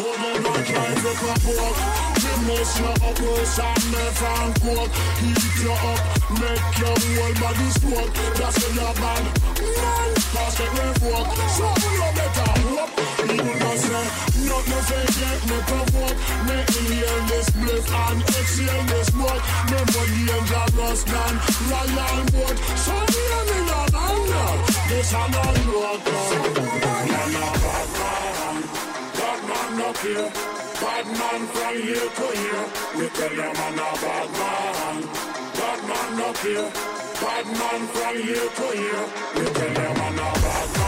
Hold on, I try to. Me mess you up worse than fan coke. Heat you up, make your whole body smoke. That's when you're bad. Man, cause get revoked. So you better hope. People don't say, nothing fake, get me provoke. Me inhale this bliss and exhale this. Me money dangerous than royal boat. So me and me not anger. This non-road. Man, here. Bad man from here to here. We tell you man a bad man. Bad man up here. Bad man from here to here. We tell you man a bad man.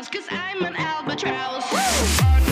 cause I'm an albatross. Woo!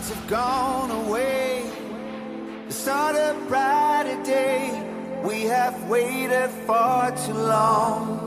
clouds have gone away. The start a brighter day. We have waited far too long.